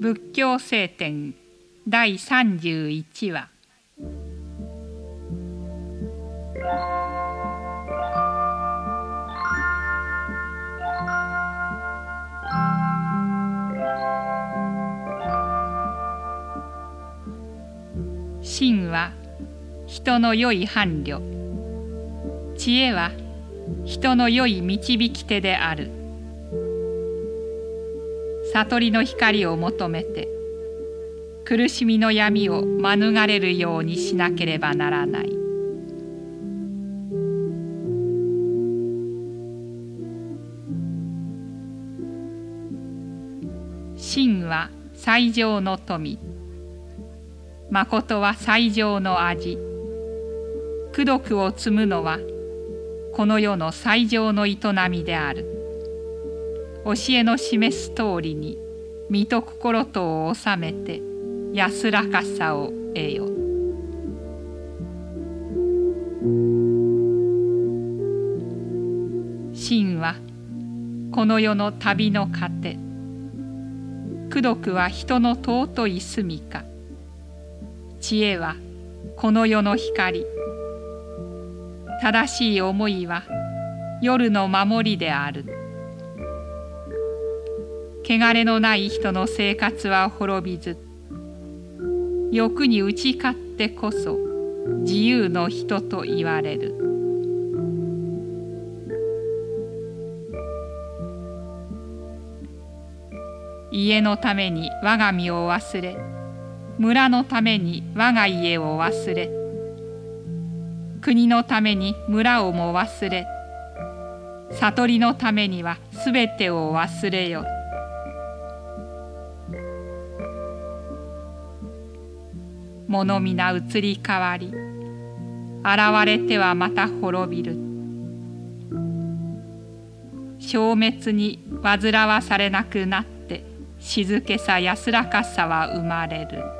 仏教聖典第31話。真は人の良い伴侶。知恵は人の良い導き手である。悟りの光を求めて苦しみの闇を免れるようにしなければならない。真は最上の富誠は最上の味功徳を積むのはこの世の最上の営みである。教えの示す通りに身と心とを収めて安らかさを得よ。真はこの世の旅の糧。功徳は人の尊い住みか。知恵はこの世の光。正しい思いは夜の守りである。汚れのない人の生活は滅びず欲に打ち勝ってこそ自由の人と言われる。家のために我が身を忘れ村のために我が家を忘れ国のために村をも忘れ悟りのためにはすべてを忘れよ。物皆移り変わり現れてはまた滅びる消滅に煩わされなくなって静けさ安らかさは生まれる。